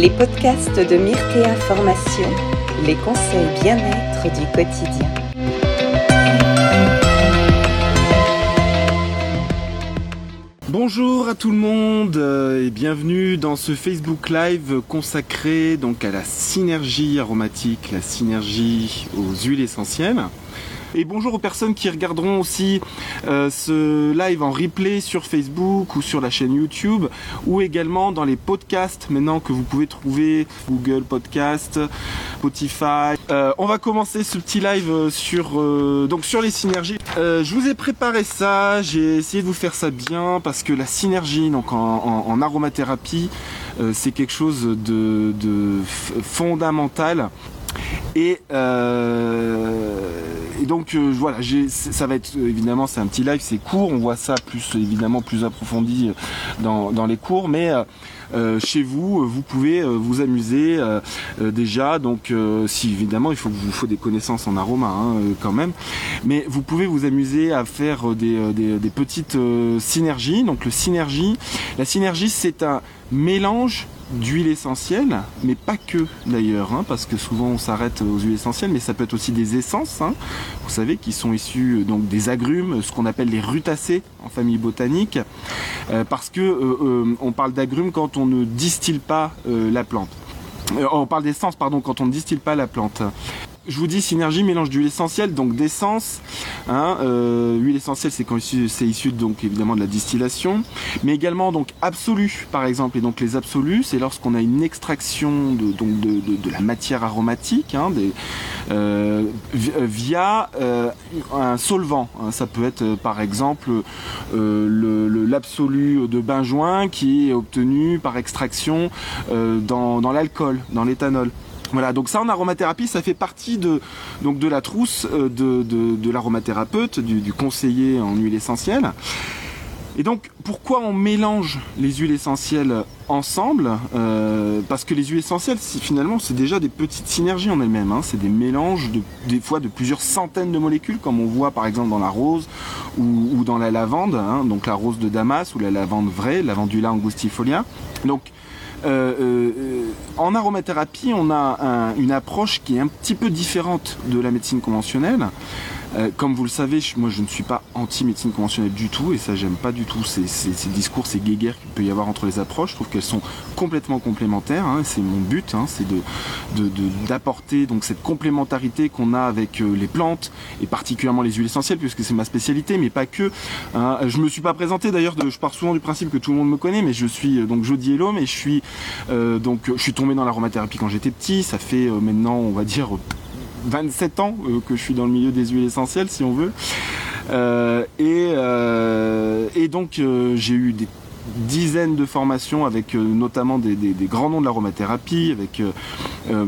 les podcasts de Myrtea Formation, les conseils bien-être du quotidien. Bonjour à tout le monde euh, et bienvenue dans ce Facebook Live consacré donc à la synergie aromatique, la synergie aux huiles essentielles. Et bonjour aux personnes qui regarderont aussi euh, ce live en replay sur Facebook ou sur la chaîne YouTube ou également dans les podcasts maintenant que vous pouvez trouver Google Podcast, Spotify. Euh, on va commencer ce petit live euh, sur donc sur les synergies. je vous ai préparé ça, j'ai essayé de vous faire ça bien parce que la synergie donc en, aromathérapie c'est quelque chose de, de fondamental et et donc euh, voilà, ça va être évidemment c'est un petit live, c'est court, on voit ça plus évidemment plus approfondi euh, dans, les cours, mais euh, chez vous, vous pouvez vous amuser déjà. Donc, si évidemment, il faut vous faut des connaissances en aroma hein, quand même, mais vous pouvez vous amuser à faire des, des petites synergies. Donc, le synergie, la synergie, c'est un mélange d'huile essentielle, mais pas que d'ailleurs, hein, parce que souvent on s'arrête aux huiles essentielles, mais ça peut être aussi des essences, hein, vous savez, qui sont issues euh, donc des agrumes, ce qu'on appelle les rutacées en famille botanique, euh, parce que euh, on parle d'agrumes quand on ne distille pas la plante. on parle d'essence, pardon, quand on ne distille pas la plante je vous dis synergie, mélange d'huile essentielle, donc d'essence. Hein, euh, huile essentielle, c'est quand c'est issu donc évidemment de la distillation, mais également donc absolu par exemple. Et donc les absolus, c'est lorsqu'on a une extraction de donc de, la matière aromatique, hein, euh, via euh, un solvant. Hein. Ça peut être par exemple l'absolu de benjoin qui est obtenu par extraction dans l'alcool, dans l'éthanol. Voilà, donc ça en aromathérapie, ça fait partie de, donc de la trousse euh, de, de, l'aromathérapeute, du, conseiller en huile essentielle. Et donc, pourquoi on mélange les huiles essentielles ensemble euh, Parce que les huiles essentielles, finalement, c'est déjà des petites synergies en elles-mêmes. Hein. C'est des mélanges, de, des fois, de plusieurs centaines de molécules, comme on voit par exemple dans la rose ou, dans la lavande, hein. donc la rose de Damas ou la lavande vraie, lavandula angustifolia. Donc, en aromathérapie, on a une approche qui est un petit peu différente de la médecine conventionnelle. Euh, comme vous le savez, moi je ne suis pas anti-médecine conventionnelle du tout, et ça j'aime pas du tout ces, discours, ces guéguerres qu'il peut y avoir entre les approches. Je trouve qu'elles sont complètement complémentaires. Hein, c'est mon but, hein, c'est d'apporter donc cette complémentarité qu'on a avec euh, les plantes et particulièrement les huiles essentielles, puisque c'est ma spécialité, mais pas que. Hein. Je me suis pas présenté d'ailleurs. Je pars souvent du principe que tout le monde me connaît, mais je suis euh, donc Jody Hello, et je suis donc je suis tombé dans l'aromathérapie quand j'étais petit. Ça fait maintenant, on va dire 27 ans euh, que je suis dans le milieu des huiles essentielles, si on veut. Euh, euh, et, donc j'ai eu des dizaines de formations avec euh, notamment des, grands noms de l'aromathérapie, avec euh, euh,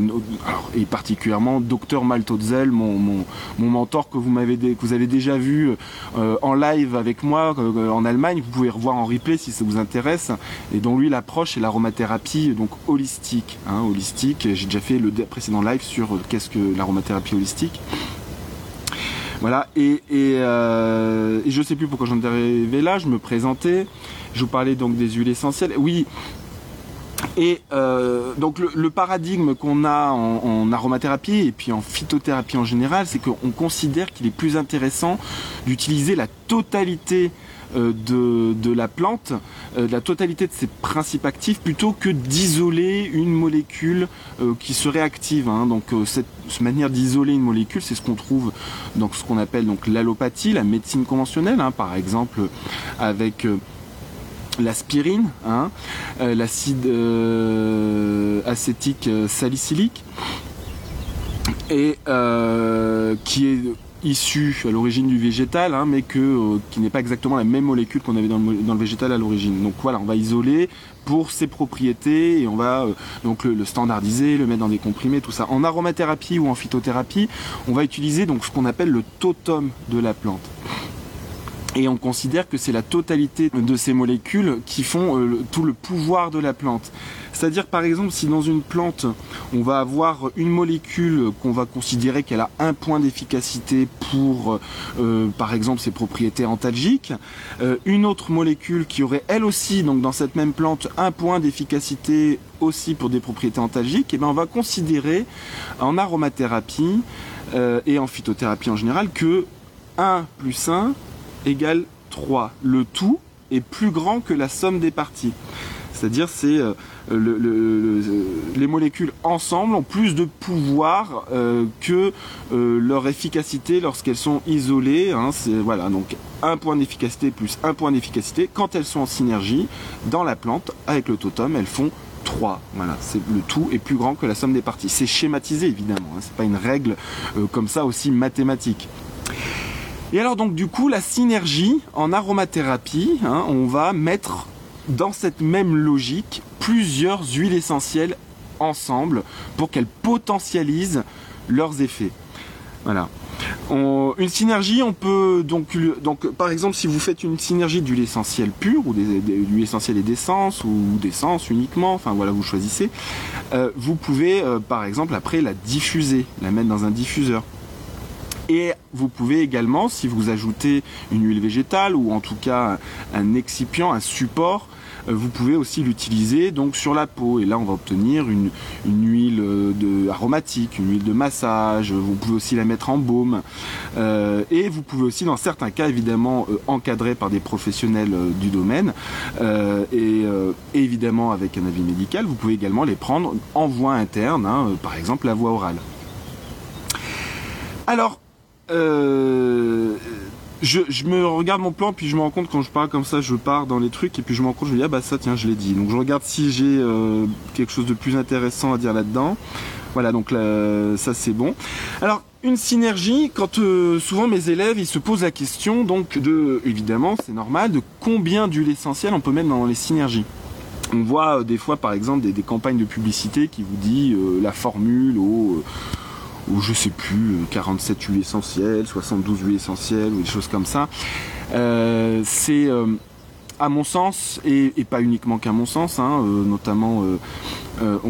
et particulièrement Dr Maltotzel, mon, mon, mentor que vous m'avez que vous avez déjà vu en live avec moi en Allemagne. Vous pouvez revoir en replay si ça vous intéresse. Et dont lui l'approche est l'aromathérapie donc holistique. Hein, holistique. J'ai déjà fait le précédent live sur qu'est-ce que l'aromathérapie holistique. Voilà, et, et, et, je sais plus pourquoi j'en arrivé là, je me présentais. Je vous parlais donc des huiles essentielles. Oui, et euh, donc le, paradigme qu'on a en, aromathérapie et puis en phytothérapie en général, c'est qu'on considère qu'il est plus intéressant d'utiliser la totalité euh, de, la plante, euh, la totalité de ses principes actifs, plutôt que d'isoler une molécule qui serait active. Hein. Donc cette, manière d'isoler une molécule, c'est ce qu'on trouve dans ce qu'on appelle donc l'allopathie, la médecine conventionnelle, hein. par exemple avec l'aspirine, hein, euh, l'acide euh, acétique euh, salicylique, et qui est issu à l'origine du végétal, hein, mais qui n'est pas exactement la même molécule qu'on avait dans le, végétal à l'origine. Donc voilà, on va isoler pour ses propriétés et on va donc le, standardiser, le mettre dans des comprimés, tout ça. En aromathérapie ou en phytothérapie, on va utiliser donc ce qu'on appelle le totem de la plante. Et on considère que c'est la totalité de ces molécules qui font euh, tout le pouvoir de la plante. C'est-à-dire par exemple si dans une plante on va avoir une molécule qu'on va considérer qu'elle a un point d'efficacité pour euh, par exemple ses propriétés antalgiques, euh, une autre molécule qui aurait elle aussi donc dans cette même plante un point d'efficacité aussi pour des propriétés antalgiques, et eh bien on va considérer en aromathérapie et en phytothérapie en général que 1 plus 1 égale 3. Le tout est plus grand que la somme des parties. C'est-à-dire c'est euh, les molécules ensemble ont plus de pouvoir euh, que euh, leur efficacité lorsqu'elles sont isolées. Hein. voilà donc un point d'efficacité plus un point d'efficacité quand elles sont en synergie dans la plante avec le totem, elles font 3. Voilà, le tout est plus grand que la somme des parties. C'est schématisé évidemment, hein. c'est pas une règle comme ça aussi mathématique. Et alors donc du coup la synergie en aromathérapie, hein, on va mettre dans cette même logique plusieurs huiles essentielles ensemble pour qu'elles potentialisent leurs effets. Voilà. une synergie, on peut donc, par exemple, si vous faites une synergie d'huile essentielle pure ou d'huile essentielle et d'essence ou d'essence uniquement, enfin voilà, vous choisissez. Euh, vous pouvez, euh, par exemple, après la diffuser, la mettre dans un diffuseur. Et vous pouvez également, si vous ajoutez une huile végétale ou en tout cas un excipient, un support, euh, vous pouvez aussi l'utiliser donc sur la peau. Et là on va obtenir une, huile euh, de, aromatique, une huile de massage, vous pouvez aussi la mettre en baume. Euh, et vous pouvez aussi dans certains cas évidemment encadré par des professionnels du domaine. Et, évidemment avec un avis médical vous pouvez également les prendre en voie interne, hein, par exemple la voie orale. Alors euh, je, me regarde mon plan, puis je me rends compte quand je parle comme ça, je pars dans les trucs, et puis je me rends compte, je me dis, ah bah ça, tiens, je l'ai dit. Donc je regarde si j'ai euh, quelque chose de plus intéressant à dire là-dedans. Voilà, donc ça c'est bon. Alors, une synergie, quand euh, souvent mes élèves, ils se posent la question, donc de, évidemment, c'est normal, de combien d'huile essentielle on peut mettre dans les synergies. On voit des fois, par exemple, des, campagnes de publicité qui vous dit la formule au ou je sais plus, 47 euh, huiles essentielles, 72 huiles essentielles, ou des choses comme ça. Euh, c'est euh, à mon sens, et, pas uniquement qu'à mon sens, hein, notamment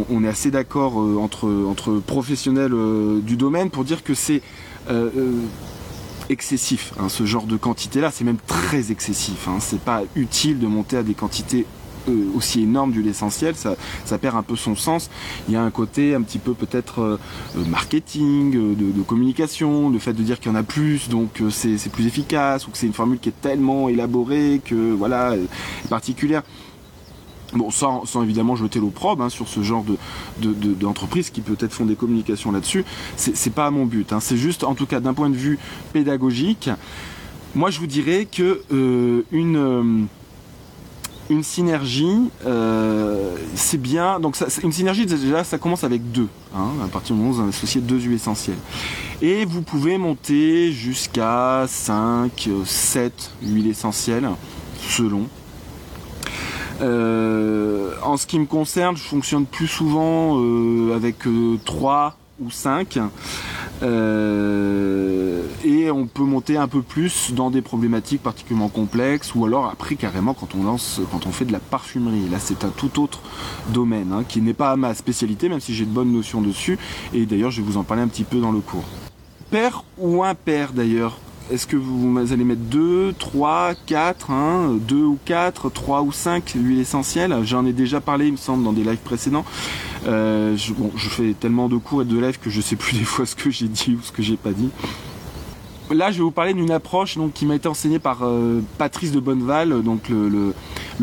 on, est assez d'accord entre, professionnels du domaine pour dire que c'est excessif, hein, ce genre de quantité-là, c'est même très excessif. Hein, c'est pas utile de monter à des quantités aussi énorme du l'essentiel, ça, perd un peu son sens. Il y a un côté un petit peu peut-être euh, euh, marketing, de, communication, le fait de dire qu'il y en a plus, donc c'est plus efficace, ou que c'est une formule qui est tellement élaborée que voilà, particulière. Bon, sans, évidemment jeter l'opprobre hein, sur ce genre d'entreprise de, qui peut-être font des communications là-dessus, c'est pas mon but. Hein. C'est juste, en tout cas, d'un point de vue pédagogique, moi je vous dirais que une une synergie, euh, c'est bien. Donc une synergie déjà, ça commence avec deux. Hein, à partir du moment où vous associez deux huiles essentielles. Et vous pouvez monter jusqu'à 5, 7 huiles essentielles, selon. Euh, en ce qui me concerne, je fonctionne plus souvent euh, avec 3 ou 5. Euh, et on peut monter un peu plus dans des problématiques particulièrement complexes ou alors après carrément quand on lance quand on fait de la parfumerie. Là c'est un tout autre domaine hein, qui n'est pas ma spécialité même si j'ai de bonnes notions dessus. Et d'ailleurs je vais vous en parler un petit peu dans le cours. Père ou impair d'ailleurs? Est-ce que vous allez mettre 2, 3, 4, 2 ou 4, 3 ou 5 huiles essentielles J'en ai déjà parlé, il me semble, dans des lives précédents. Euh, je, fais tellement de cours et de lives que je sais plus des fois ce que j'ai dit ou ce que j'ai pas dit. Là, je vais vous parler d'une approche qui m'a été enseignée par euh, Patrice de Bonneval, donc le,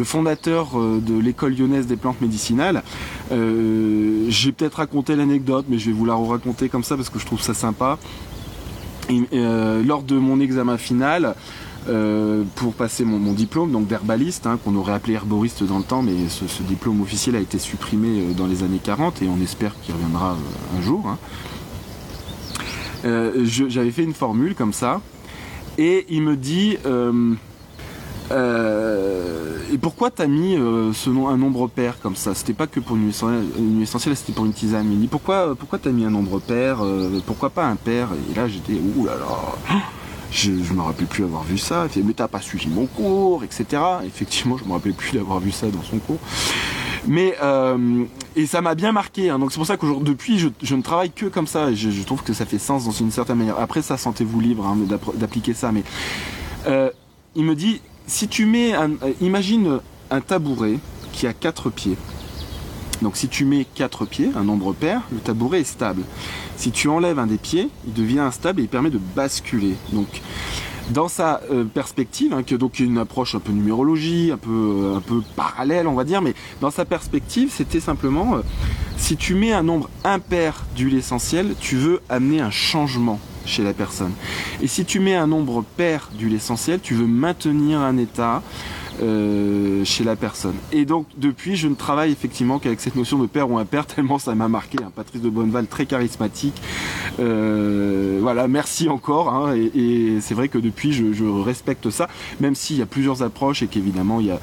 fondateur euh, de l'école lyonnaise des plantes médicinales. j'ai peut-être raconté l'anecdote, mais je vais vous la raconter comme ça parce que je trouve ça sympa. Lors de mon examen final, euh, pour passer mon, diplôme donc d'herbaliste, hein, qu'on aurait appelé herboriste dans le temps, mais ce, diplôme officiel a été supprimé euh, dans les années 40 et on espère qu'il reviendra un jour. Hein. J'avais fait une formule comme ça et il me dit euh, et pourquoi t'as mis euh, un nombre pair comme ça? C'était pas que pour une huile essentielle, c'était pour une tisane. Il pourquoi, pourquoi t'as mis un nombre pair euh, Pourquoi pas un pair? Et là j'étais ouh là là. Je, je me rappelle plus avoir vu ça. Mais t'as pas suivi mon cours, etc. Effectivement, je me rappelle plus d'avoir vu ça dans son cours. Mais euh, et ça m'a bien marqué. Hein. donc c'est pour ça qu'aujourd'hui, depuis, je, ne travaille que comme ça. Je, trouve que ça fait sens dans une certaine manière. Après, ça, sentez-vous libre hein, d'appliquer ça. Mais euh, il me dit, si tu mets, un, euh, imagine un tabouret qui a quatre pieds. Donc si tu mets quatre pieds, un nombre pair, le tabouret est stable. Si tu enlèves un des pieds, il devient instable et il permet de basculer. Donc dans sa euh, perspective, hein, qui est donc une approche un peu numérologie, un peu, euh, parallèle, on va dire, mais dans sa perspective, c'était simplement euh, si tu mets un nombre impair d'huile essentielle, tu veux amener un changement chez la personne. Et si tu mets un nombre pair d'huile essentielle, tu veux maintenir un état, euh, chez la personne. Et donc depuis, je ne travaille effectivement qu'avec cette notion de père ou impair, tellement ça m'a marqué. un Patrice de Bonneval très charismatique. Euh, voilà, merci encore. Hein, et, c'est vrai que depuis, je, respecte ça, même s'il y a plusieurs approches et qu'évidemment, il y a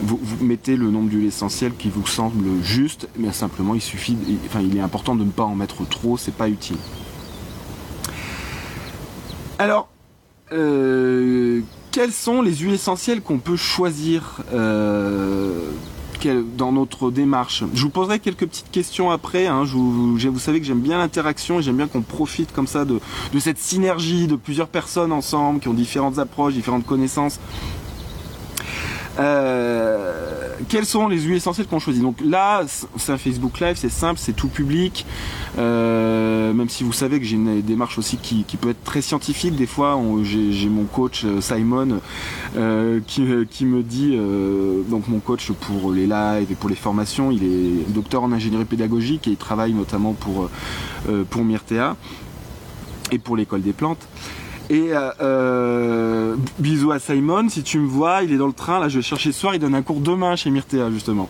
vous, mettez le nombre d'huile essentielle qui vous semble juste, mais simplement il suffit, enfin il est important de ne pas en mettre trop, c'est pas utile. Alors, euh, quelles sont les huiles essentielles qu'on peut choisir euh, dans notre démarche? Je vous poserai quelques petites questions après. Hein. vous, savez que j'aime bien l'interaction et j'aime bien qu'on profite comme ça de, cette synergie de plusieurs personnes ensemble qui ont différentes approches, différentes connaissances. Euh, quelles sont les huiles essentielles qu'on choisit Donc là, c'est un Facebook Live, c'est simple, c'est tout public. Euh, même si vous savez que j'ai une démarche aussi qui, peut être très scientifique. Des fois, j'ai mon coach euh, Simon euh, qui, me dit, donc mon coach pour les lives et pour les formations, il est docteur en ingénierie pédagogique et il travaille notamment pour, pour Myrtea et pour l'école des plantes. Et euh, euh, bisous à Simon, si tu me vois, il est dans le train, là je vais chercher ce soir, il donne un cours demain chez Myrtea justement.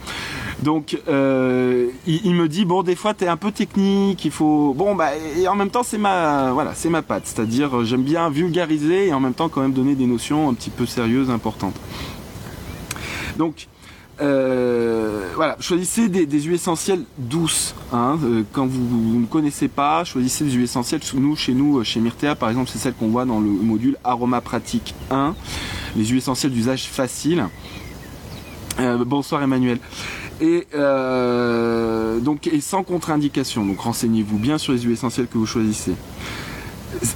Donc euh, il, me dit bon des fois t'es un peu technique, il faut bon bah et en même temps c'est ma voilà c'est ma patte, c'est-à-dire j'aime bien vulgariser et en même temps quand même donner des notions un petit peu sérieuses, importantes. Donc euh, voilà, choisissez des, huiles essentielles douces. Hein, euh, quand vous, ne connaissez pas, choisissez des huiles essentielles. Nous, chez nous, chez Myrtea, par exemple, c'est celle qu'on voit dans le module Aroma Pratique 1. Les huiles essentielles d'usage facile. Euh, bonsoir Emmanuel. Et donc et sans contre-indication. Donc renseignez-vous bien sur les huiles essentielles que vous choisissez.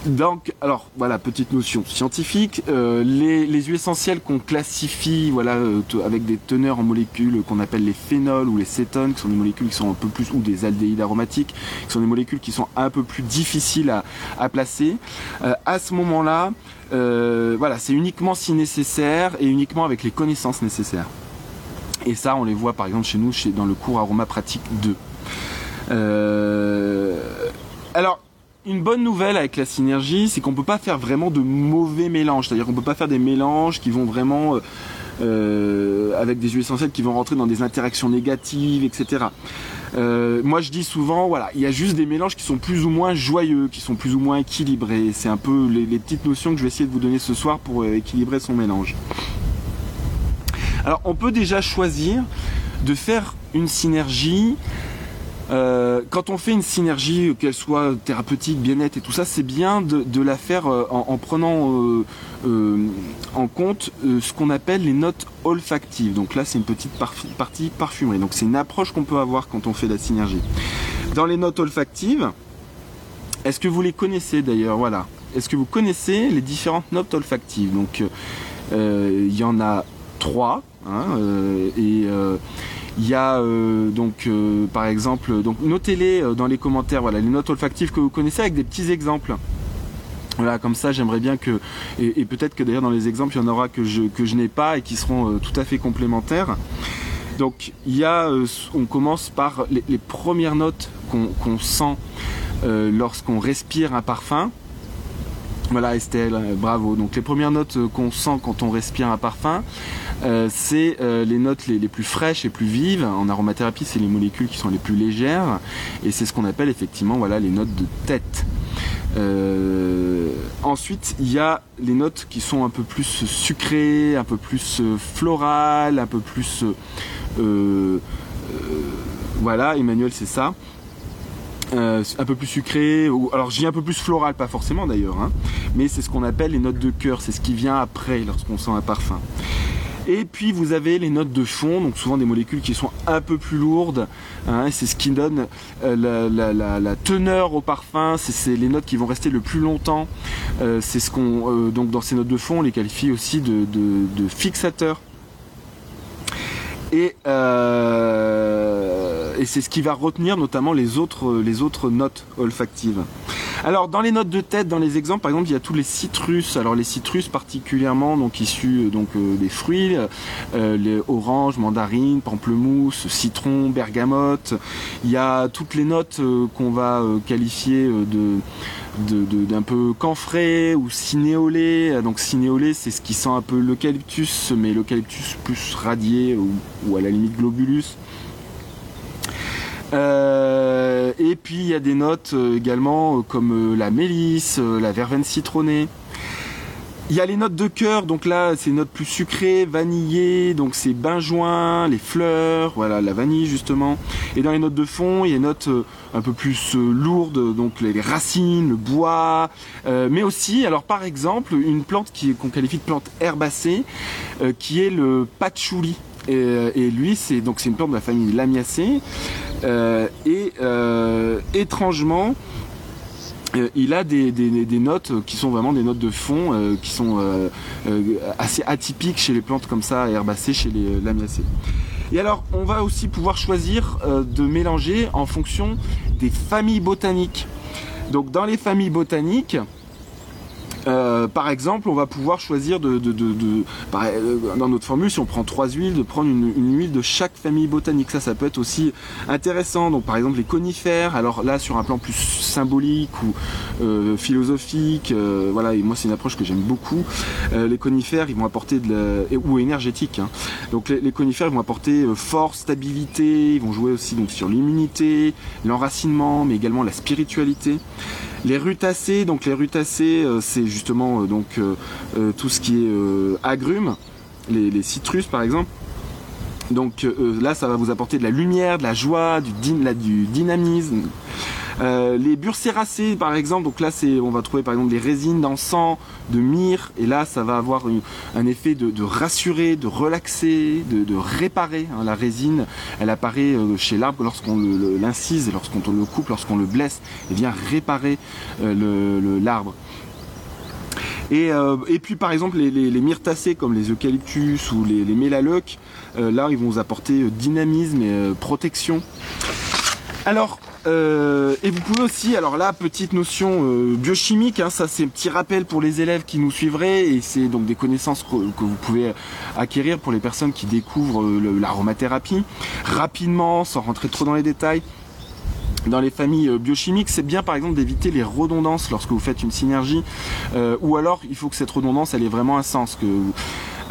Donc, alors voilà, petite notion scientifique. Euh, les, huiles essentielles qu'on classifie, voilà, euh, avec des teneurs en molécules qu'on appelle les phénols ou les cétones, qui sont des molécules qui sont un peu plus, ou des aldéhydes aromatiques, qui sont des molécules qui sont un peu plus difficiles à, placer. Euh, à ce moment-là, voilà, c'est uniquement si nécessaire et uniquement avec les connaissances nécessaires. Et ça, on les voit par exemple chez nous, chez, dans le cours Aroma Pratique 2. alors, une bonne nouvelle avec la synergie, c'est qu'on peut pas faire vraiment de mauvais mélanges. C'est-à-dire qu'on peut pas faire des mélanges qui vont vraiment euh, euh, avec des huiles essentielles qui vont rentrer dans des interactions négatives, etc. Euh, moi, je dis souvent, voilà, il y a juste des mélanges qui sont plus ou moins joyeux, qui sont plus ou moins équilibrés. C'est un peu les, petites notions que je vais essayer de vous donner ce soir pour équilibrer son mélange. Alors, on peut déjà choisir de faire une synergie euh, quand on fait une synergie, qu'elle soit thérapeutique, bien-être et tout ça, c'est bien de, la faire euh, en, prenant euh, en compte ce qu'on appelle les notes olfactives. Donc là, c'est une petite partie parfumerie. Donc c'est une approche qu'on peut avoir quand on fait la synergie. Dans les notes olfactives, est-ce que vous les connaissez d'ailleurs? Voilà. Est-ce que vous connaissez les différentes notes olfactives? Donc il y en a trois. Hein, et il y a euh, donc euh, par exemple, donc notez-les euh, dans les commentaires, voilà, les notes olfactives que vous connaissez avec des petits exemples. Voilà, comme ça, j'aimerais bien que, et, peut-être que d'ailleurs dans les exemples, il y en aura que je, que je n'ai pas et qui seront tout à fait complémentaires. Donc, il y a, on commence par les, premières notes qu'on sent lorsqu'on respire un parfum. Voilà Estelle, bravo. Donc les premières notes qu'on sent quand on respire un parfum, euh, c'est euh, les notes les, plus fraîches et plus vives. En aromathérapie, c'est les molécules qui sont les plus légères. Et c'est ce qu'on appelle effectivement voilà, les notes de tête. Euh, ensuite, il y a les notes qui sont un peu plus sucrées, un peu plus florales, un peu plus... voilà, Emmanuel, c'est ça. Euh, un peu plus sucré, ou alors j'ai un peu plus floral, pas forcément d'ailleurs, hein, mais c'est ce qu'on appelle les notes de cœur, c'est ce qui vient après lorsqu'on sent un parfum. Et puis vous avez les notes de fond, donc souvent des molécules qui sont un peu plus lourdes. Hein, c'est ce qui donne euh, la, teneur au parfum. C'est les notes qui vont rester le plus longtemps. Euh, c'est ce qu'on donc dans ces notes de fond, on les qualifie aussi de, de fixateurs. Et et c'est ce qui va retenir notamment les autres, les autres notes olfactives. Alors dans les notes de tête, dans les exemples, par exemple, il y a tous les citrus. Alors les citrus particulièrement, donc issus euh, donc euh, des fruits, euh, les oranges, mandarines, pamplemousse, citron, bergamote. Il y a toutes les notes qu'on va qualifier de d'un peu camphré ou cinéolé. Donc cinéolé, c'est ce qui sent un peu l'eucalyptus, mais l'eucalyptus plus radié ou, à la limite globulus. Euh, et puis il y a des notes euh, également euh, comme la mélisse, la verveine citronnée. Il y a les notes de cœur, donc là c'est notes plus sucrées, vanillées, donc c'est benjoin, les fleurs, voilà la vanille justement. Et dans les notes de fond, il y a des notes un peu plus lourdes, donc les racines, le bois, mais aussi, alors par exemple, une plante qu'on qualifie de plante herbacée, qui est le patchouli. Et, lui, c'est donc c'est une plante de la famille Lamiacée. Euh, et euh, étrangement, euh, il a des, notes qui sont vraiment des notes de fond qui sont assez atypiques chez les plantes comme ça, herbacées, chez les lamiacées. Et alors, on va aussi pouvoir choisir de mélanger en fonction des familles botaniques. Donc, dans les familles botaniques, euh, par exemple, on va pouvoir choisir de, euh, dans notre formule, si on prend trois huiles, de prendre une, huile de chaque famille botanique. Ça, ça peut être aussi intéressant. Donc, par exemple, les conifères. Alors là, sur un plan plus symbolique ou euh, philosophique, voilà. Et moi, c'est une approche que j'aime beaucoup. les conifères, ils vont apporter de la, ou énergétique. Hein. Donc, les, conifères, vont apporter force, stabilité. Ils vont jouer aussi donc sur l'immunité, l'enracinement, mais également la spiritualité. Les rutacées, donc les rutacées, c'est justement euh, donc euh, tout ce qui est agrumes, les, citrus par exemple. Donc là, ça va vous apporter de la lumière, de la joie, du, dynamisme. Euh, les burcéracées par exemple, donc là on va trouver par exemple des résines d'encens, de myrrhe, et là ça va avoir un effet de, rassurer, de relaxer, de, réparer. Hein. La résine, elle apparaît euh, chez l'arbre lorsqu'on l'incise, lorsqu'on le coupe, lorsqu'on le blesse, et vient réparer euh, l'arbre. Et, puis par exemple les, les, myrtacées comme les eucalyptus ou les, les mélaleuques, là ils vont vous apporter dynamisme et protection. Alors euh, et vous pouvez aussi, alors là, petite notion euh, biochimique, hein, ça c'est un petit rappel pour les élèves qui nous suivraient, et c'est donc des connaissances que, vous pouvez acquérir pour les personnes qui découvrent euh, l'aromathérapie. Rapidement, sans rentrer trop dans les détails, dans les familles biochimiques, c'est bien par exemple d'éviter les redondances lorsque vous faites une synergie, ou alors il faut que cette redondance ait vraiment un sens. Que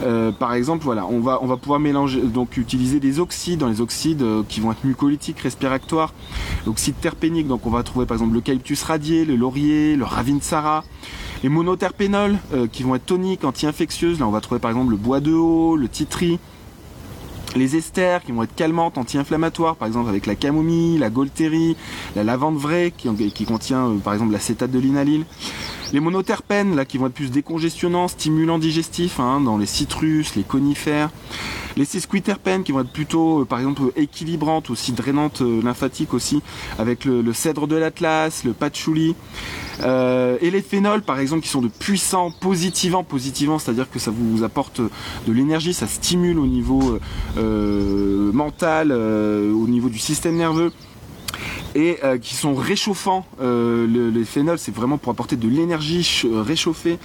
euh, par exemple, voilà, on va, pouvoir mélanger, donc utiliser des oxydes dans les oxydes euh, qui vont être mucolytiques, respiratoires, l'oxyde terpénique, donc on va trouver par exemple le l'eucalyptus radié, le laurier, le ravinsara, les monoterpénols euh, qui vont être toniques, anti-infectieuses, là on va trouver par exemple le bois de haut, le titri, les esters qui vont être calmantes, anti-inflammatoires, par exemple avec la camomille, la gaultérie, la lavande vraie qui, contient par exemple l'acétate de linalyle. Les monoterpènes, là, qui vont être plus décongestionnants, stimulants digestifs, hein, dans les citrus, les conifères. Les sesquiterpènes, qui vont être plutôt, euh, par exemple, équilibrantes, aussi drainantes euh, lymphatiques aussi, avec le, cèdre de l'Atlas, le patchouli. Euh, et les phénols, par exemple, qui sont de puissants positivants, positivants, c'est-à-dire que ça vous apporte de l'énergie, ça stimule au niveau mental, au niveau du système nerveux et euh, qui sont réchauffants. Euh, les phénols, c'est vraiment pour apporter de l'énergie euh, réchauffée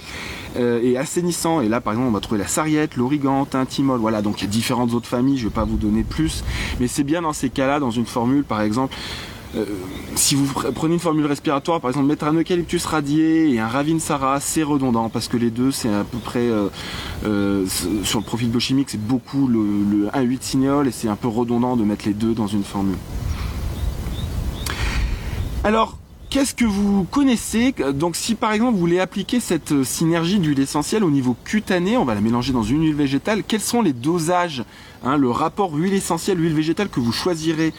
et assainissant. Et là, par exemple, on va trouver la sarriette, l'origan, tintimol. Voilà, donc il y a différentes autres familles. Je ne vais pas vous donner plus, mais c'est bien dans ces cas-là, dans une formule, par exemple. si vous prenez une formule respiratoire, par exemple, mettre un eucalyptus radié et un ravinsara, c'est redondant parce que les deux, c'est à peu près sur le profil biochimique, c'est beaucoup le, le 1,8 signol et c'est un peu redondant de mettre les deux dans une formule. Alors, qu'est-ce que vous connaissez Donc si par exemple vous voulez appliquer cette euh, synergie d'huile essentielle au niveau cutané, on va la mélanger dans une huile végétale, quels sont les dosages hein, le rapport huile essentielle, huile végétale que vous choisirez.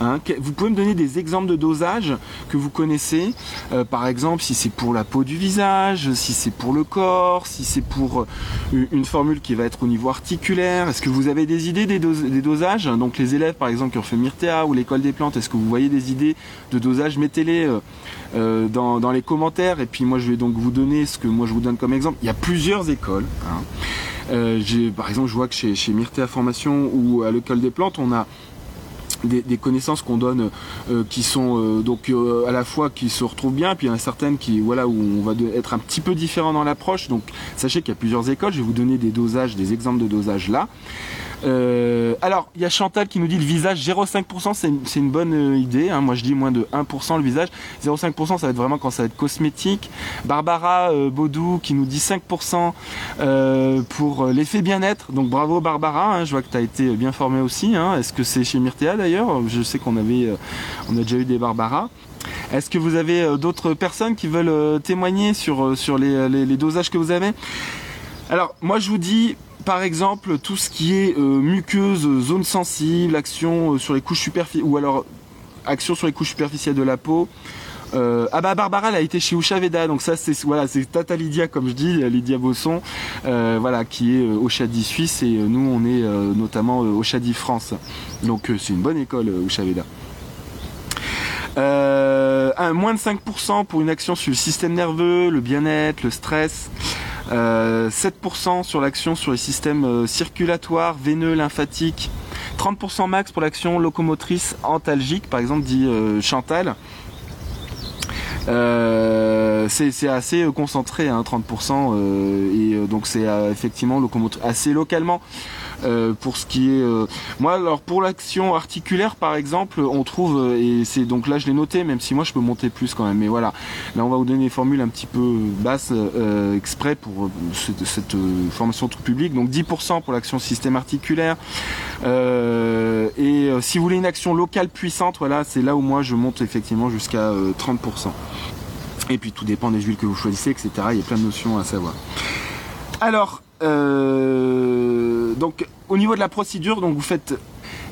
Hein. Vous pouvez me donner des exemples de dosage que vous connaissez, euh, par exemple si c'est pour la peau du visage, si c'est pour le corps, si c'est pour euh, une formule qui va être au niveau articulaire. Est-ce que vous avez des idées des, dosages Donc les élèves par exemple qui ont fait Myrtea ou l'école des plantes, est-ce que vous voyez des idées de dosage? Mettez-les euh, dans, les commentaires et puis moi je vais donc vous donner ce que moi je vous donne comme exemple. Il y a plusieurs écoles. Hein. Par exemple, je vois que chez, chez Myrtea Formation ou à l'école des plantes, on a des, connaissances qu'on donne euh, qui sont euh, donc euh, à la fois qui se retrouvent bien, puis il y en a certaines qui voilà où on va être un petit peu différent dans l'approche. Donc sachez qu'il y a plusieurs écoles. Je vais vous donner des dosages, des exemples de dosages là. Alors, il y a Chantal qui nous dit le visage 0,5%, c'est une, bonne idée. Hein. Moi, je dis moins de 1% le visage. 0,5%, ça va être vraiment quand ça va être cosmétique. Barbara Baudou qui nous dit 5% pour l'effet bien-être. Donc, bravo Barbara. Hein. Je vois que tu as été bien formée aussi. Hein. Est-ce que c'est chez Myrtea d'ailleurs Je sais qu'on avait, on a déjà eu des Barbara. Est-ce que vous avez d'autres personnes qui veulent témoigner sur, sur les, dosages que vous avez? Alors moi je vous dis par exemple, tout ce qui est euh, muqueuse, zone sensible, action euh, sur les couches superficielles, ou alors action sur les couches superficielles de la peau. Euh, ah bah Barbara elle a été chez Ushaveda donc ça c'est voilà c'est Tata Lydia comme je dis Lydia Bosson voilà qui est au Chadi Suisse et nous on est notamment au Chadi France. Donc c'est une bonne école Ushaveda un moins de 5% pour une action sur le système nerveux le bien-être le stress. 7% euh, sur l'action sur les systèmes euh, circulatoires, veineux, lymphatiques. 30% max pour l'action locomotrice antalgique, par exemple dit euh, c'est assez concentré, 30%, hein, et donc c'est effectivement assez localement. Euh, pour ce qui est euh, moi alors pour l'action articulaire par exemple on trouve euh, et c'est donc là je l'ai noté même si moi je peux monter plus quand même mais voilà. Là on va vous donner des formules un petit peu basses exprès pour cette, formation tout public. Donc 10% pour l'action système articulaire et si vous voulez une action locale puissante voilà c'est là où moi je monte effectivement jusqu'à 30% et puis tout dépend des huiles que vous choisissez etc il y a plein de notions à savoir. Alors euh, donc au niveau de la procédure, donc vous faites.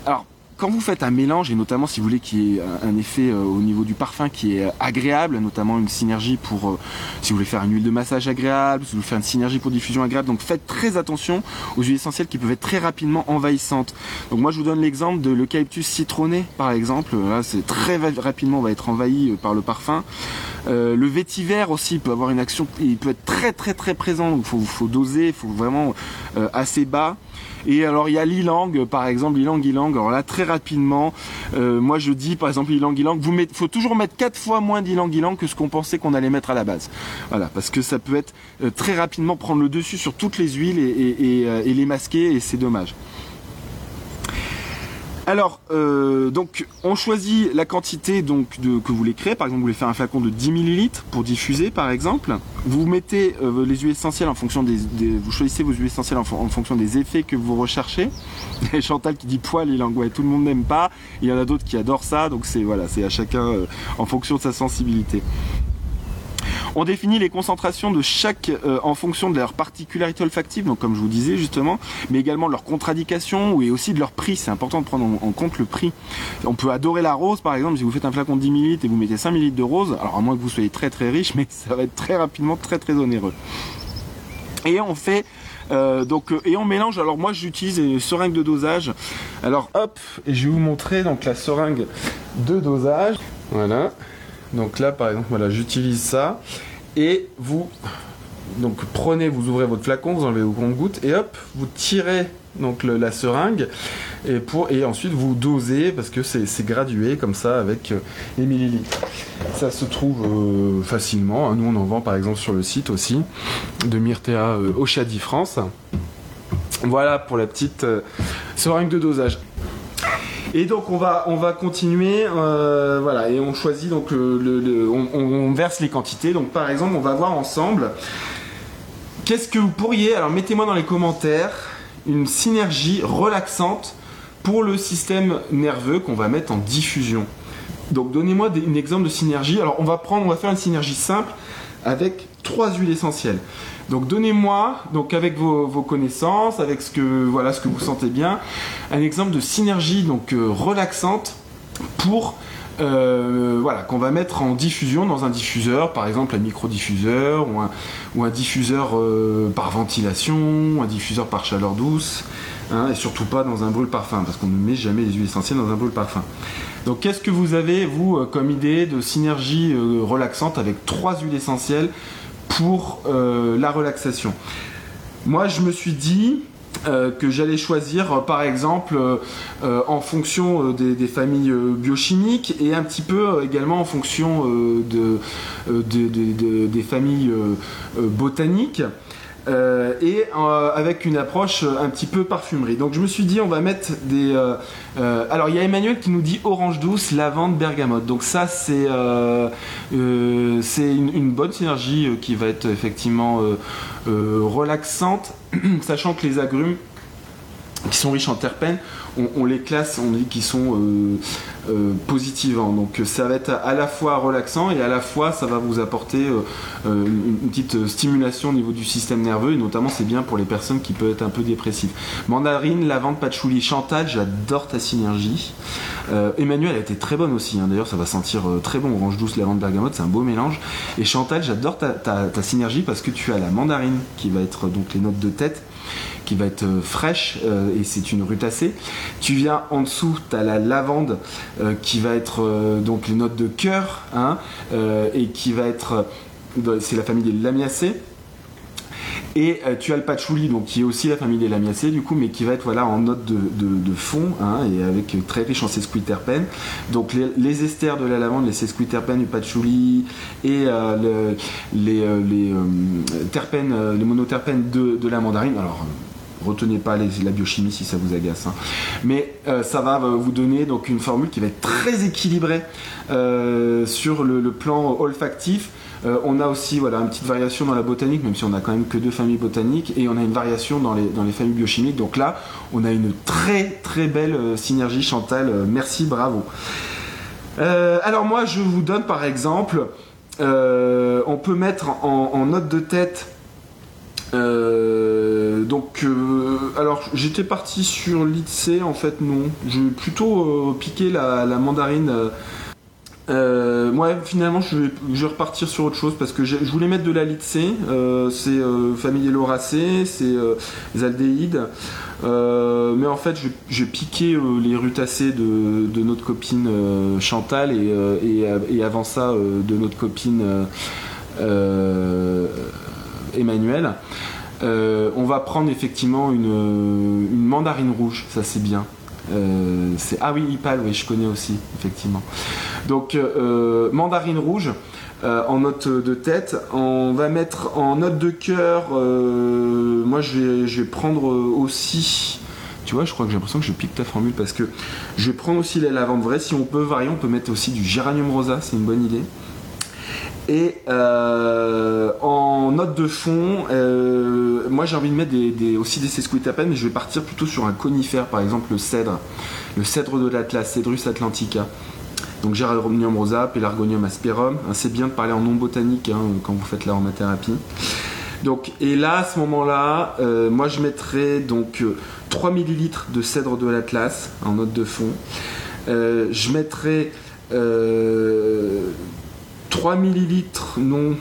Alors quand vous faites un mélange, et notamment si vous voulez qu'il y ait un effet euh, au niveau du parfum qui est agréable, notamment une synergie pour, euh, si vous voulez faire une huile de massage agréable, si vous voulez faire une synergie pour diffusion agréable, donc faites très attention aux huiles essentielles qui peuvent être très rapidement envahissantes. Donc moi je vous donne l'exemple de l'eucalyptus citronné par exemple, là c'est très rapidement on va être envahi par le parfum. le vétiver aussi peut avoir une action, il peut être très très très présent, donc il faut, doser, il faut vraiment assez bas. Et alors il y a l'ilang, par exemple, l'ilang ilang. Alors là très rapidement, euh, moi je dis par exemple l'ilang ilang, vous mettez, faut toujours mettre quatre fois moins d'ilang ilang que ce qu'on pensait qu'on allait mettre à la base. Voilà, parce que ça peut être euh, très rapidement prendre le dessus sur toutes les huiles et euh, les masquer et c'est dommage. Alors, euh, on choisit la quantité que vous voulez créer. Par exemple, vous voulez faire un flacon de 10 ml pour diffuser, par exemple. Vous mettez euh, les huiles essentielles en fonction des, vous choisissez vos huiles essentielles en, fonction des effets que vous recherchez. Chantal qui dit poil et langue, tout le monde n'aime pas. Il y en a d'autres qui adorent ça, donc c'est voilà, à chacun euh, en fonction de sa sensibilité. On définit les concentrations de chaque euh, en fonction de leur particularité olfactive, donc comme je vous disais justement, mais également de leur contradiction et aussi de leur prix. C'est important de prendre en, compte le prix. On peut adorer la rose par exemple, si vous faites un flacon de 10 ml et vous mettez 5 ml de rose, alors à moins que vous soyez très très riche, mais ça va être très rapidement très très onéreux. Et on fait euh, donc euh, et on mélange. Alors moi j'utilise une seringue de dosage. Alors hop, et je vais vous montrer donc la seringue de dosage. Voilà. Donc là, par exemple, voilà, j'utilise ça. Et vous donc prenez, vous ouvrez votre flacon, vous enlevez vos compte-gouttes et hop, vous tirez donc la seringue et, pour, ensuite vous dosez parce que c'est gradué comme ça avec euh, les millilitres. Ça se trouve euh, facilement. Hein. Nous on en vend par exemple sur le site aussi de Myrtea euh, Oshadi France. Voilà pour la petite seringue de dosage. Et donc on va on va continuer euh, voilà et on choisit donc le, on, verse les quantités donc par exemple on va voir ensemble qu'est-ce que vous pourriez alors mettez-moi dans les commentaires une synergie relaxante pour le système nerveux qu'on va mettre en diffusion. Donc donnez-moi un exemple de synergie. Alors on va prendre on va faire une synergie simple avec trois huiles essentielles. Donc donnez-moi, donc avec vos, connaissances, avec ce que voilà ce que vous sentez bien, un exemple de synergie donc euh, relaxante pour euh, voilà, qu'on va mettre en diffusion dans un diffuseur, par exemple un micro-diffuseur ou un, ou un diffuseur euh, par ventilation, un diffuseur par chaleur douce, hein, et surtout pas dans un brûle-parfum, parce qu'on ne met jamais les huiles essentielles dans un brûle-parfum. Donc qu'est-ce que vous avez, vous, euh, comme idée de synergie relaxante avec trois huiles essentielles pour la relaxation? Moi, je me suis dit, euh, que j'allais choisir euh, par exemple euh, en fonction des, familles biochimiques et un petit peu également en fonction de, des familles botaniques. Et avec une approche un petit peu parfumerie. Donc je me suis dit on va mettre des... alors il y a Emmanuel qui nous dit orange douce, lavande, bergamote. Donc ça c'est c'est une, bonne synergie qui va être effectivement relaxante sachant que les agrumes qui sont riches en terpènes, on, les classe, on dit qu'ils sont euh, euh, positivants. Donc ça va être à la fois relaxant et à la fois ça va vous apporter euh, une, petite stimulation au niveau du système nerveux et notamment c'est bien pour les personnes qui peuvent être un peu dépressives. Mandarine, lavande, patchouli, chantal, j'adore ta synergie. Emmanuel a été très bonne aussi, hein. d'ailleurs ça va sentir très bon. Orange douce, lavande, bergamote, c'est un beau mélange. Et chantal, j'adore ta, ta synergie parce que tu as la mandarine qui va être donc les notes de tête qui va être euh, fraîche euh, et c'est une rutacée. Tu viens en dessous, tu as la lavande euh, qui va être donc les notes de cœur hein, et qui va être c'est la famille des lamiacées. Et tu as le patchouli, donc qui est aussi la famille des lamiacées du coup, mais qui va être voilà en note de, fond hein, et avec très riche en sesquiterpènes. Donc les, esters de la lavande, les sesquiterpènes du patchouli et les, les terpènes, les monoterpènes de, de la mandarine. Alors retenez pas la biochimie si ça vous agace. Hein. Mais euh, ça va vous donner donc une formule qui va être très équilibrée euh, sur le, plan olfactif. Euh, on a aussi voilà, une petite variation dans la botanique, même si on a quand même que deux familles botaniques, et on a une variation dans les, familles biochimiques. Donc là, on a une très très belle synergie. Chantal, merci, bravo. alors moi, je vous donne par exemple, on peut mettre en, note de tête euh, donc, euh, alors j'étais parti sur l'ITC, en fait non. J'ai plutôt euh, piqué la, mandarine. Moi, finalement, je vais, repartir sur autre chose parce que je voulais mettre de la litcée. c'est famille Loracée, c'est les aldéhydes. mais en fait, j'ai piqué les rutacées de, notre copine Chantal et, avant ça de notre copine Emmanuel. Euh, on va prendre effectivement une, mandarine rouge, ça c'est bien. Euh, c'est ah oui, Ipal, oui, je connais aussi, effectivement. Donc euh, mandarine rouge en note de tête. On va mettre en note de cœur. moi, je vais, prendre aussi. Tu vois, je crois que j'ai l'impression que je pique ta formule parce que je vais prendre aussi la lavande vraie. Si on peut varier, on peut mettre aussi du géranium rosa, c'est une bonne idée. Et euh, en note de fond, euh, moi j'ai envie de mettre des, aussi des sesquiterpènes, mais je vais partir plutôt sur un conifère, par exemple le cèdre, le cèdre de l'Atlas, Cedrus atlantica. Donc Géranium rosa, Pelargonium asperum. Hein, c'est bien de parler en nom botanique hein, quand vous faites l'aromathérapie. Donc, et là, à ce moment-là, euh, moi je mettrais donc 3 ml de cèdre de l'Atlas en note de fond. je mettrais 3 millilitres, non,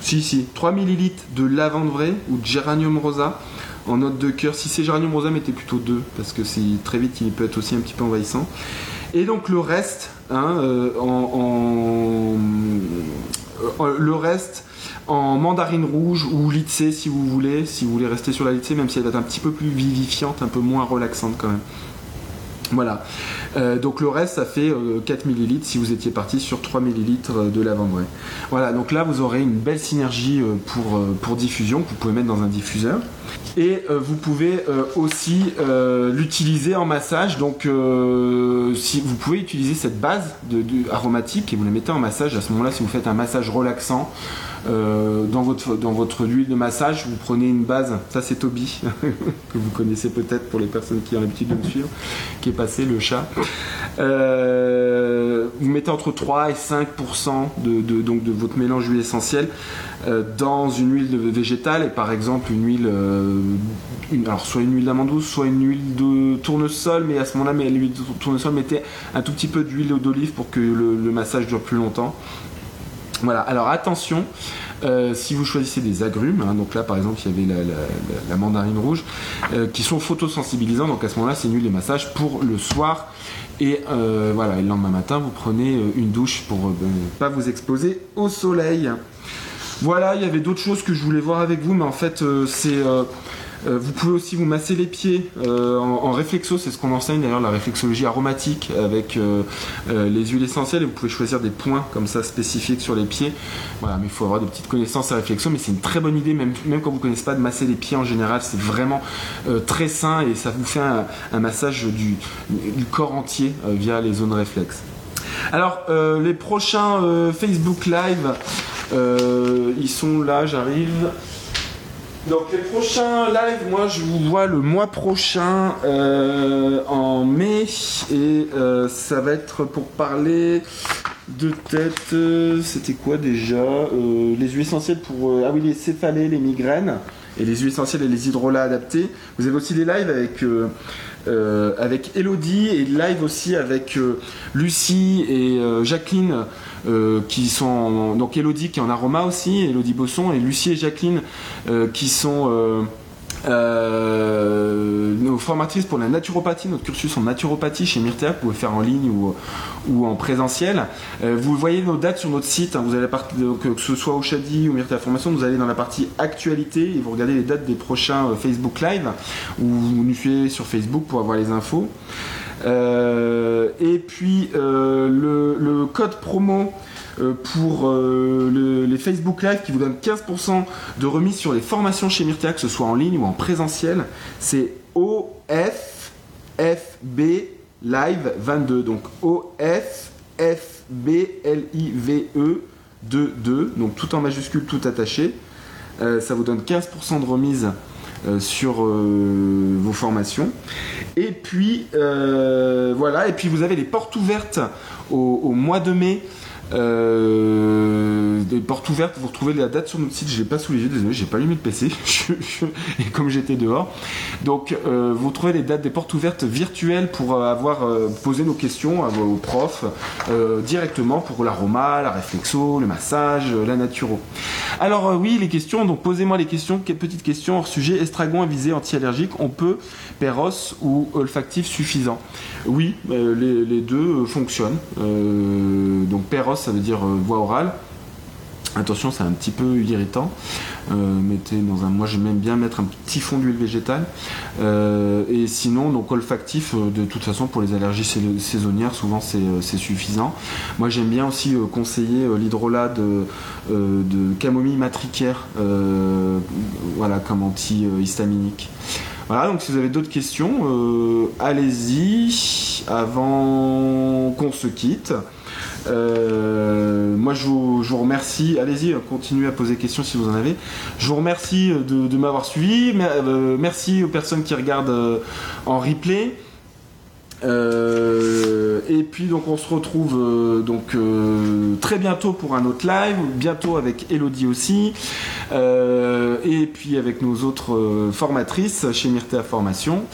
si, si, 3 millilitres de lavande vraie ou de géranium rosa en note de cœur. Si c'est géranium rosa, mettez plutôt 2 parce que c'est très vite, il peut être aussi un petit peu envahissant. Et donc le reste, hein, euh, en, euh, en mandarine rouge ou litcée si vous voulez, si vous voulez rester sur la litcée, même si elle va être un petit peu plus vivifiante, un peu moins relaxante quand même. Voilà. Euh, donc le reste, ça fait 4 euh, ml si vous étiez parti sur 3 ml de lavande. Voilà, donc là vous aurez une belle synergie euh, pour, diffusion que vous pouvez mettre dans un diffuseur. Et vous pouvez aussi l'utiliser en massage. Donc si vous pouvez utiliser cette base aromatique et vous la mettez en massage à ce moment-là si vous faites un massage relaxant. Dans, votre, dans votre huile de massage, vous prenez une base, ça c'est Toby, que vous connaissez peut-être pour les personnes qui ont l'habitude de me suivre, qui est passé, le chat. vous mettez entre 3 et 5% de, donc de votre mélange d'huile essentielle dans une huile végétale, et par exemple une huile, alors soit une huile d'amande douce, soit une huile de tournesol, mais à ce moment-là, l'huile de tournesol, mettez un tout petit peu d'huile d'olive pour que le, massage dure plus longtemps. Voilà, alors attention, euh, si vous choisissez des agrumes, hein, donc là par exemple il y avait la, mandarine rouge, euh, qui sont photosensibilisants, donc à ce moment-là c'est nul les massages pour le soir. Et euh, voilà, le lendemain matin vous prenez une douche pour ne pas vous exposer au soleil. Voilà, il y avait d'autres choses que je voulais voir avec vous, mais en fait c'est euh, vous pouvez aussi vous masser les pieds euh, en, réflexo, c'est ce qu'on enseigne d'ailleurs, la réflexologie aromatique avec euh, les huiles essentielles. Et vous pouvez choisir des points comme ça spécifiques sur les pieds. Voilà, mais il faut avoir des petites connaissances à réflexo, mais c'est une très bonne idée, même, même quand vous ne connaissez pas de masser les pieds en général, c'est vraiment très sain et ça vous fait un, massage du, corps entier via les zones réflexes. Alors, les prochains Facebook Live, ils sont là, j'arrive. Donc les prochains lives, moi je vous vois le mois prochain euh, en mai et euh, ça va être pour parler de tête. Euh, c'était quoi déjà Les huiles essentielles pour ah oui les céphalées, les migraines et les huiles essentielles et les hydrolats adaptés. Vous avez aussi des lives avec avec Elodie et live aussi avec Lucie et Jacqueline euh, qui sont donc Elodie qui est en aroma aussi, Elodie Bosson et Lucie et Jacqueline euh, qui sont euh, nos formatrices pour la naturopathie, notre cursus en naturopathie chez Myrtea, vous pouvez faire en ligne ou, ou en présentiel. vous voyez nos dates sur notre site, hein. vous allez que ce soit au Shadi ou Myrtea Formation, vous allez dans la partie actualité et vous regardez les dates des prochains Facebook Live ou vous nous suivez sur Facebook pour avoir les infos. Euh, et puis euh, le, code promo euh, pour les Facebook Live qui vous donne 15% de remise sur les formations chez Myrtea, que ce soit en ligne ou en présentiel, c'est OFFB Live 22. Donc OFFB L-I-V-E 22. Donc tout en majuscule, tout attaché. ça vous donne 15% de remise sur euh, vos formations. Et puis euh, voilà, et puis vous avez les portes ouvertes au mois de mai euh, des portes ouvertes, vous retrouvez la date sur notre site, je l'ai pas sous les yeux, désolé, j'ai pas allumé le PC, et comme j'étais dehors. Donc euh, vous trouvez les dates des portes ouvertes virtuelles pour avoir euh, posé nos questions à vos profs directement pour l'aroma, la réflexo, le massage, la naturo. Alors oui, les questions, donc posez-moi les questions, quelques petites questions hors sujet, estragon à visée anti-allergique, on peut péros ou olfactif suffisant Oui, les, les, deux fonctionnent. donc péros ça veut dire euh, voix orale. Attention, c'est un petit peu irritant. Euh, mettez dans un, moi j'aime bien mettre un petit fond d'huile végétale. Euh, et sinon, donc olfactif, de toute façon pour les allergies saisonnières, souvent c'est suffisant. Moi j'aime bien aussi conseiller l'hydrolat de, de, camomille matricaire, voilà comme anti-histaminique. Voilà, donc si vous avez d'autres questions, allez-y avant qu'on se quitte. Euh, moi, je vous, remercie. Allez-y, continuez à poser des questions si vous en avez. Je vous remercie de, m'avoir suivi. Euh, merci aux personnes qui regardent euh, en replay. Et puis donc on se retrouve donc très bientôt pour un autre live, bientôt avec Elodie aussi, et puis avec nos autres formatrices chez Myrtea Formation.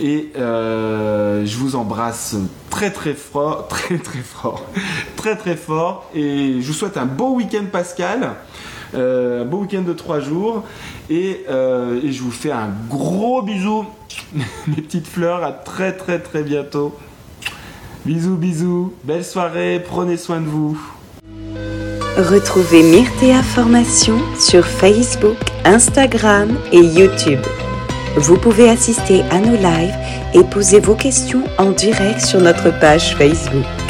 Et euh, je vous embrasse très très fort, très très fort, très très fort. Et je vous souhaite un beau week-end Pascal, euh, un beau week-end de trois jours. Euh, et, je vous fais un gros bisou, mes petites fleurs. À très très très bientôt. Bisous bisous, belle soirée, prenez soin de vous. Retrouvez Myrtea Formation sur Facebook, Instagram et YouTube. Vous pouvez assister à nos lives et poser vos questions en direct sur notre page Facebook.